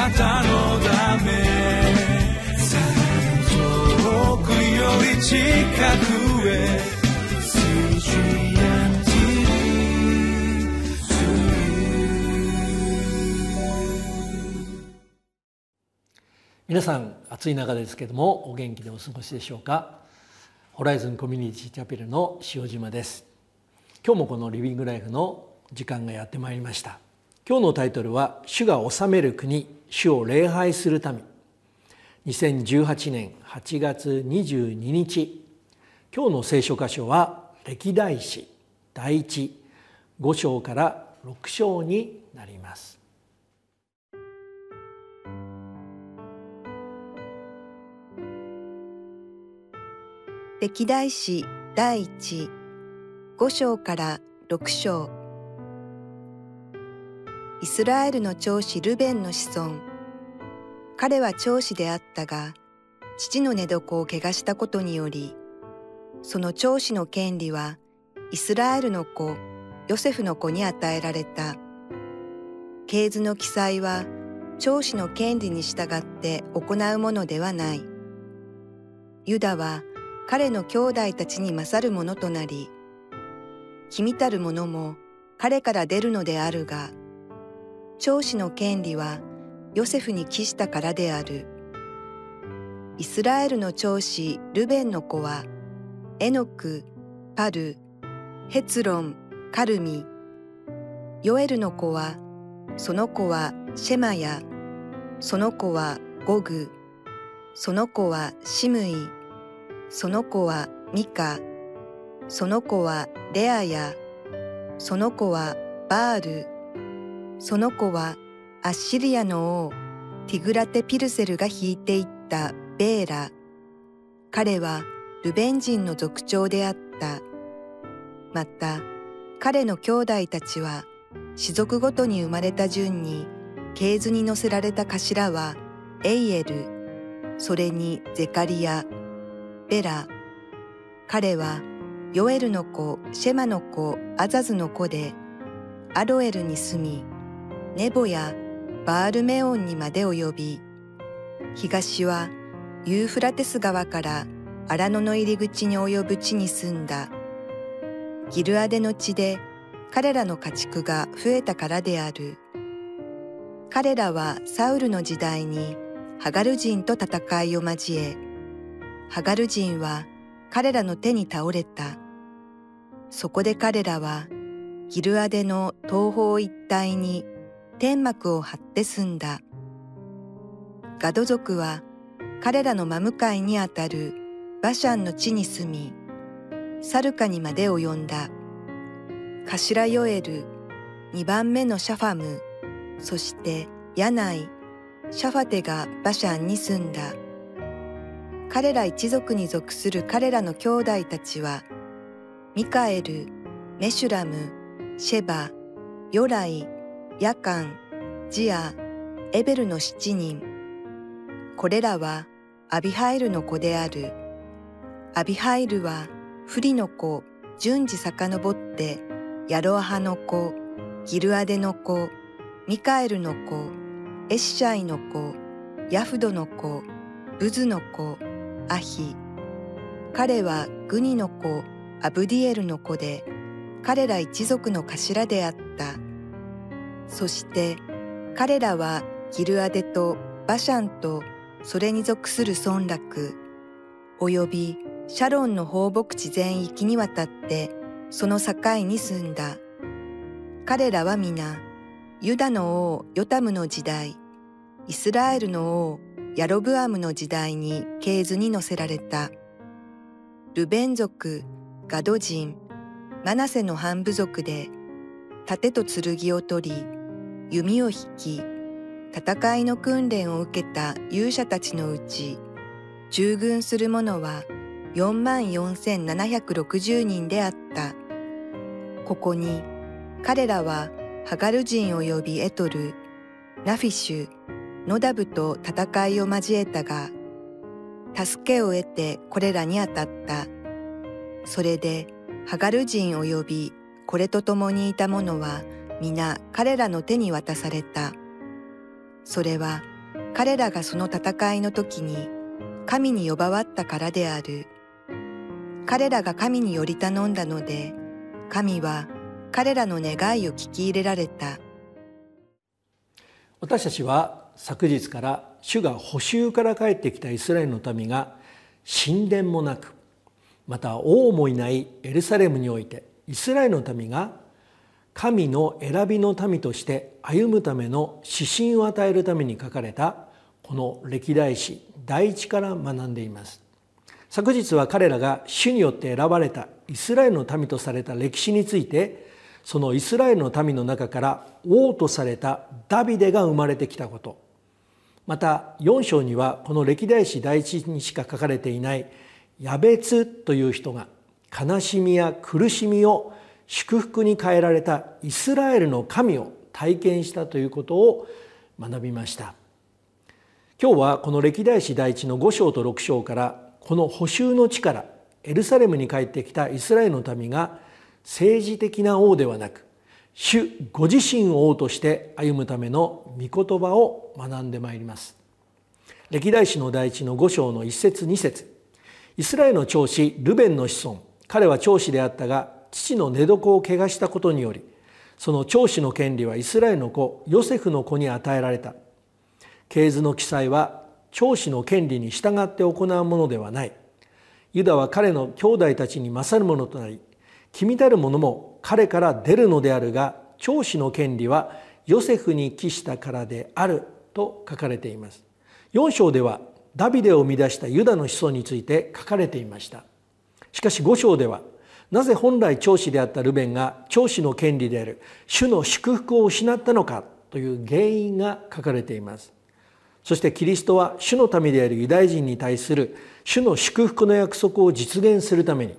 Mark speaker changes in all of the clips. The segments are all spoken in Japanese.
Speaker 1: なたのため遠くより近くへ
Speaker 2: 皆さん暑い中ですけどもお元気でお過ごしでしょうか？ホライズンコミュニティチャペルの塩島です。今日もこのリビングライフの時間がやってまいりました。今日のタイトルは主が治める国。主を礼拝する民。2018年8月22日今日の聖書箇所は歴代史第一5章から6章になります。
Speaker 3: 歴代史第一五章から六章。イスラエルの長子ルベンの子孫。彼は長子であったが父の寝床を怪我したことによりその長子の権利はイスラエルの子ヨセフの子に与えられた。系図の記載は長子の権利に従って行うものではない。ユダは彼の兄弟たちに勝るものとなり、君たる者も彼から出るのであるが、長子の権利はヨセフに帰したからである。イスラエルの長子ルベンの子は、エノク、パル、ヘツロン、カルミ。ヨエルの子は、その子はシェマヤ、その子はゴグ、その子はシムイ、その子はミカ、その子はレアヤ、その子はバール、その子はアッシリアの王ティグラテ・ピルセルが引いていったベーラ。彼はルベン人の族長であった。また、彼の兄弟たちは、氏族ごとに生まれた順に、系図に載せられた頭は、エイエル、それにゼカリア、ベラ。彼はヨエルの子、シェマの子、アザズの子で、アロエルに住み、ネボやバールメオンにまで及び、東はユーフラテス川から荒野の入り口に及ぶ地に住んだ。ギルアデの地で彼らの家畜が増えたからである。彼らはサウルの時代にハガル人と戦いを交え、ハガル人は彼らの手に倒れた。そこで彼らはギルアデの東方一帯に天幕を張って住んだ。ガド族は彼らの真向かいにあたるバシャンの地に住み、サルカにまで及んだ。頭ヨエル、二番目のシャファム、そしてヤナイ、シャファテがバシャンに住んだ。彼ら一族に属する彼らの兄弟たちは、ミカエル、メシュラム、シェバ、ヨライ、ヤカン、ジア、エベルの七人。これらはアビハイルの子である。アビハイルはフリの子、順次遡って、ヤロアハの子、ギルアデの子、ミカエルの子、エッシャイの子、ヤフドの子、ブズの子、アヒ彼はグニの子アブディエルの子で彼ら一族の頭であったそして彼らはギルアデとバシャンとそれに属する村落及びシャロンの放牧地全域にわたってその境に住んだ彼らは皆ユダの王ヨタムの時代イスラエルの王ヤロブアムの時代に系図に載せられた。ルベン族、ガド人、マナセの半部族で、盾と剣を取り、弓を引き、戦いの訓練を受けた勇者たちのうち、従軍する者は4万4760人であった。ここに、彼らはハガル人及びエトル、ナフィシュ、ノダブと戦いを交えたが、助けを得てこれらに当たった。それで、ハガル人及びこれと共にいた者は皆彼らの手に渡された。それは彼らがその戦いの時に神に呼ばわったからである。彼らが神により頼んだので、神は彼らの願いを聞き入れられた。
Speaker 2: 私たちは昨日から主が補修から帰ってきたイスラエルの民が神殿もなくまた王もいないエルサレムにおいてイスラエルの民が神の選びの民として歩むための指針を与えるために書かれたこの歴代史第一から学んでいます。昨日は彼らが主によって選ばれたイスラエルの民とされた歴史についてそのイスラエルの民の中から王とされたダビデが生まれてきたこと。また4章にはこの歴代史第一にしか書かれていないヤベツという人が悲しみや苦しみを祝福に変えられたイスラエルの神を体験したということを学びました。今日はこの歴代史第一の5章と6章からこの補修の地からエルサレムに帰ってきたイスラエルの民が政治的な王ではなく主ご自身を王として歩むための御言葉を学んでまいります。歴代史の第一の5章の1節2節。イスラエルの長子ルベンの子孫彼は長子であったが父の寝床を汚したことによりその長子の権利はイスラエルの子ヨセフの子に与えられた。系図の記載は長子の権利に従って行うものではない。ユダは彼の兄弟たちに勝るものとなり君たる者も彼から出るのであるが長子の権利はヨセフに帰したからであると書かれています。4章ではダビデを生み出したユダの子孫について書かれていました。しかし5章ではなぜ本来長子であったルベンが長子の権利である主の祝福を失ったのかという原因が書かれています。そしてキリストは主の民であるユダヤ人に対する主の祝福の約束を実現するために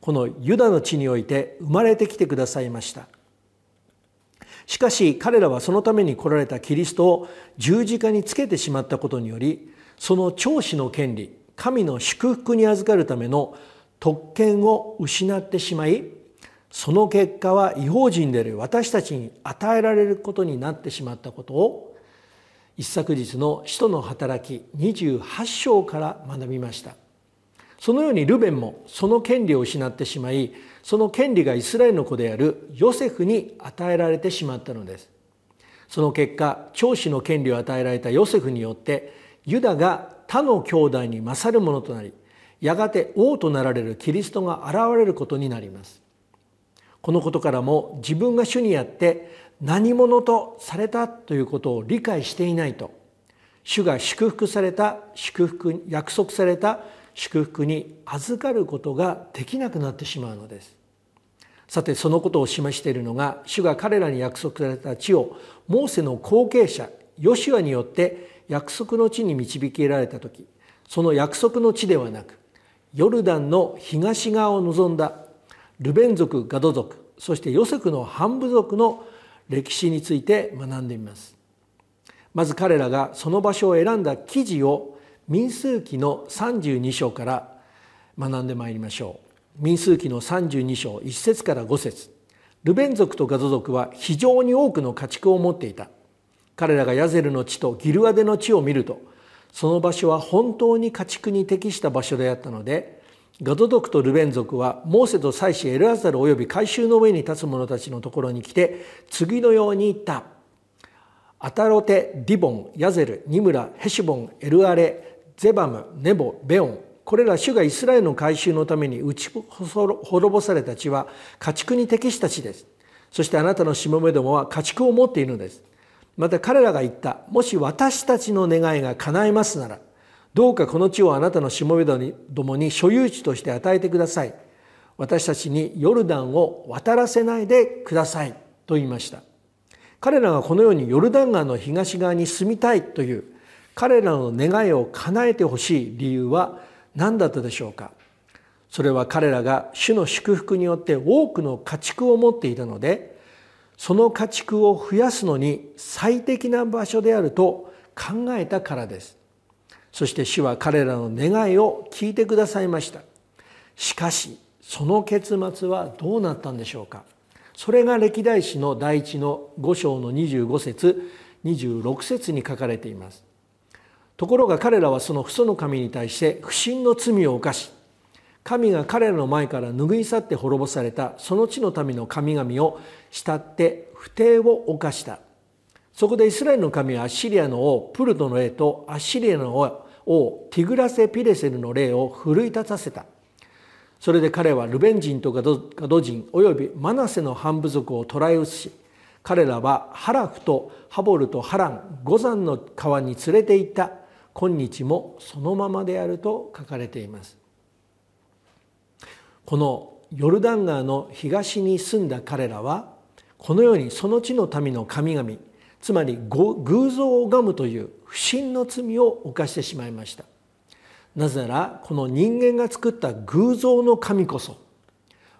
Speaker 2: このユダの地において生まれてきてくださいました。しかし彼らはそのために来られたキリストを十字架につけてしまったことによりその長子の権利神の祝福に預かるための特権を失ってしまいその結果は違法人である私たちに与えられることになってしまったことを一昨日の使徒の働き28章から学びました。そのようにルベンもその権利を失ってしまいその権利がイスラエルの子であるヨセフに与えられてしまったのです。その結果長子の権利を与えられたヨセフによってユダが他の兄弟に勝るものとなりやがて王となられるキリストが現れることになります。このことからも自分が主にあって何者とされたということを理解していないと主が祝福された祝福約束された祝福に預かることができなくなってしまうのです。さてそのことを示しているのが主が彼らに約束された地をモーセの後継者ヨシュアによって約束の地に導きられた時。その約束の地ではなくヨルダンの東側を望んだルベン族ガド族そしてヨセフの半部族の歴史について学んでみます。まず彼らがその場所を選んだ記事を民数記の32章から学んでまいりましょう。民数記の32章1節から5節。ルベン族とガド族は非常に多くの家畜を持っていた。彼らがヤゼルの地とギルアデの地を見るとその場所は本当に家畜に適した場所であったのでガド族とルベン族はモーセと祭司エルアザル及び改宗の上に立つ者たちのところに来て次のように言った「アタロテ・ディボン・ヤゼル・ニムラ・ヘシボン・エルアレ・ゼバム・ネボ・ベオン」これら主がイスラエルの改宗のために打ち滅ぼされた地は家畜に適した地です。そしてあなたのしもべどもは家畜を持っているのです。また彼らが言った。もし私たちの願いが叶いますなら、どうかこの地をあなたのしもべどもに所有地として与えてください。私たちにヨルダンを渡らせないでください。と言いました。彼らがこのようにヨルダン川の東側に住みたいという彼らの願いを叶えてほしい理由は何だったでしょうかそれは彼らが主の祝福によって多くの家畜を持っていたのでその家畜を増やすのに最適な場所であると考えたからです。そして主は彼らの願いを聞いてくださいました。しかしその結末はどうなったんでしょうか。それが歴代史の第一の5章の25節26節に書かれています。ところが彼らはその父祖の神に対して不信の罪を犯し神が彼らの前から拭い去って滅ぼされたその地の民の神々を慕って不貞を犯した。そこでイスラエルの神はアッシリアの王プルトの霊とアッシリアの王ティグラセ・ピレセルの霊を奮い立たせた。それで彼はルベン人とガド人およびマナセの半部族を捕らえ移し彼らはハラフとハボルとハラン五山の川に連れて行った。今日もそのままであると書かれています。このヨルダン川の東に住んだ彼らはこのようにその地の民の神々つまり偶像を拝むという不信の罪を犯してしまいました。なぜならこの人間が作った偶像の神こそ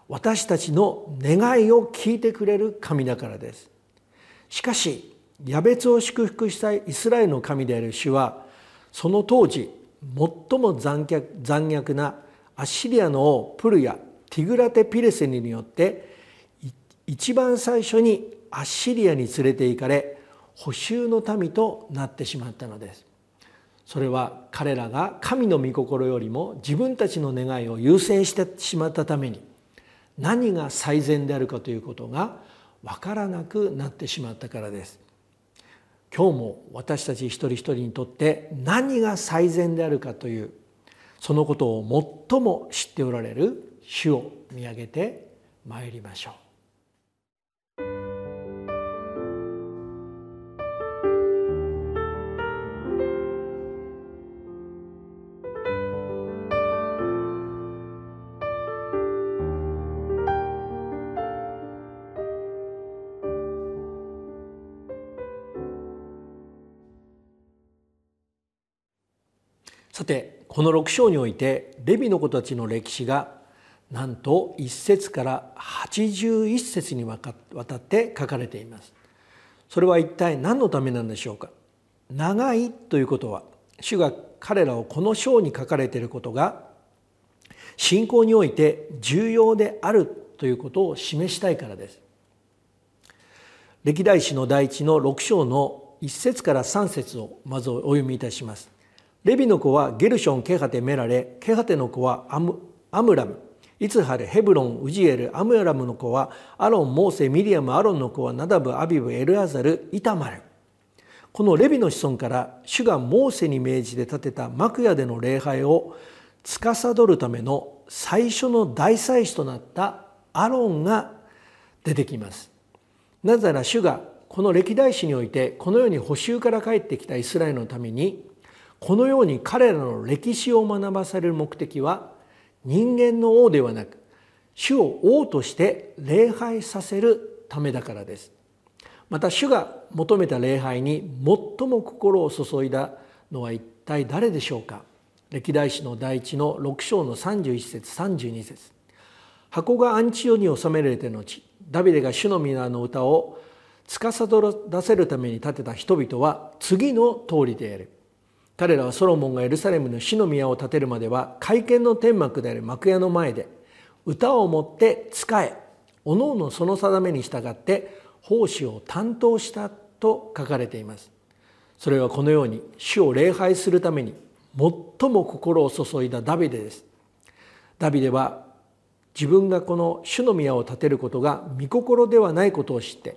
Speaker 2: 私たちの願いを聞いてくれる神だからです。しかしヤベツを祝福したイスラエルの神である主はその当時最も残虐残虐なアッシリアの王プルヤティグラテ・ピレセニによって一番最初にアッシリアに連れて行かれ補修の民となってしまったのです。それは彼らが神の御心よりも自分たちの願いを優先してしまったために何が最善であるかということが分からなくなってしまったからです。今日も私たち一人一人にとって何が最善であるかというそのことを最も知っておられる主を見上げてまいりましょう。さてこの6章においてレビの子たちの歴史がなんと1節から81節にわたって書かれています。それは一体何のためなんでしょうか。長いということは主が彼らをこの章に書かれていることが信仰において重要であるということを示したいからです。歴代史の第一の6章の1節から3節をまずお読みいたします。レビの子はゲルション、ケハテ、メラレ、ケハテの子はアムアムラム、イツハル、ヘブロン、ウジエル、アムラムの子はアロン、モーセ、ミリアム、アロンの子はナダブ、アビブ、エルアザル、イタマル。このレビの子孫から主がモーセに命じて建てた幕屋での礼拝を司るための最初の大祭司となったアロンが出てきます。なぜなら主がこの歴代史においてこのように補修から帰ってきたイスラエルのためにこのように彼らの歴史を学ばされる目的は人間の王ではなく主を王として礼拝させるためだからです。また主が求めた礼拝に最も心を注いだのは一体誰でしょうか。歴代史の第一の6章の31節32節。箱がアンチオに収められて後ダビデが主の皆の歌を司らせるために建てた人々は次の通りである。彼らはソロモンがエルサレムの死の宮を建てるまでは会見の天幕である幕屋の前で歌をもって仕えおのおのその定めに従って奉仕を担当したと書かれています。それはこのように主を礼拝するために最も心を注いだダビデです。ダビデは自分がこの主の宮を建てることが御心ではないことを知って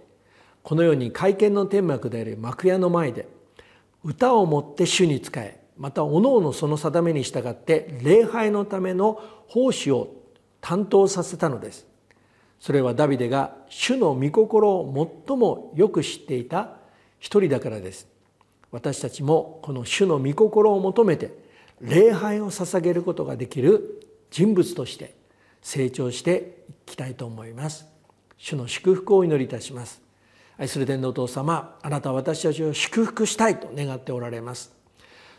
Speaker 2: このように会見の天幕である幕屋の前で歌をもって主に仕えまたおのおのその定めに従って礼拝のための奉仕を担当させたのです。それはダビデが主の御心を最もよく知っていた一人だからです。私たちもこの主の御心を求めて礼拝を捧げることができる人物として成長していきたいと思います。主の祝福をお祈りいたします。愛する天皇お父様あなたは私たちを祝福したいと願っておられます。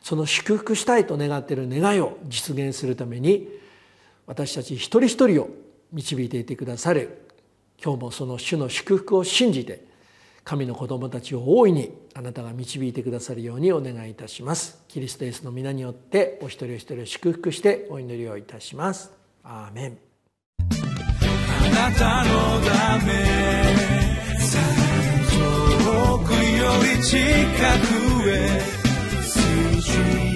Speaker 2: その祝福したいと願っている願いを実現するために私たち一人一人を導いていてくださる。今日もその主の祝福を信じて神の子供たちを大いにあなたが導いてくださるようにお願いいたします。キリストイエスの皆によってお一人お一人を祝福してお祈りをいたします。アーメン。
Speaker 1: あなたのため。り近くへ。水中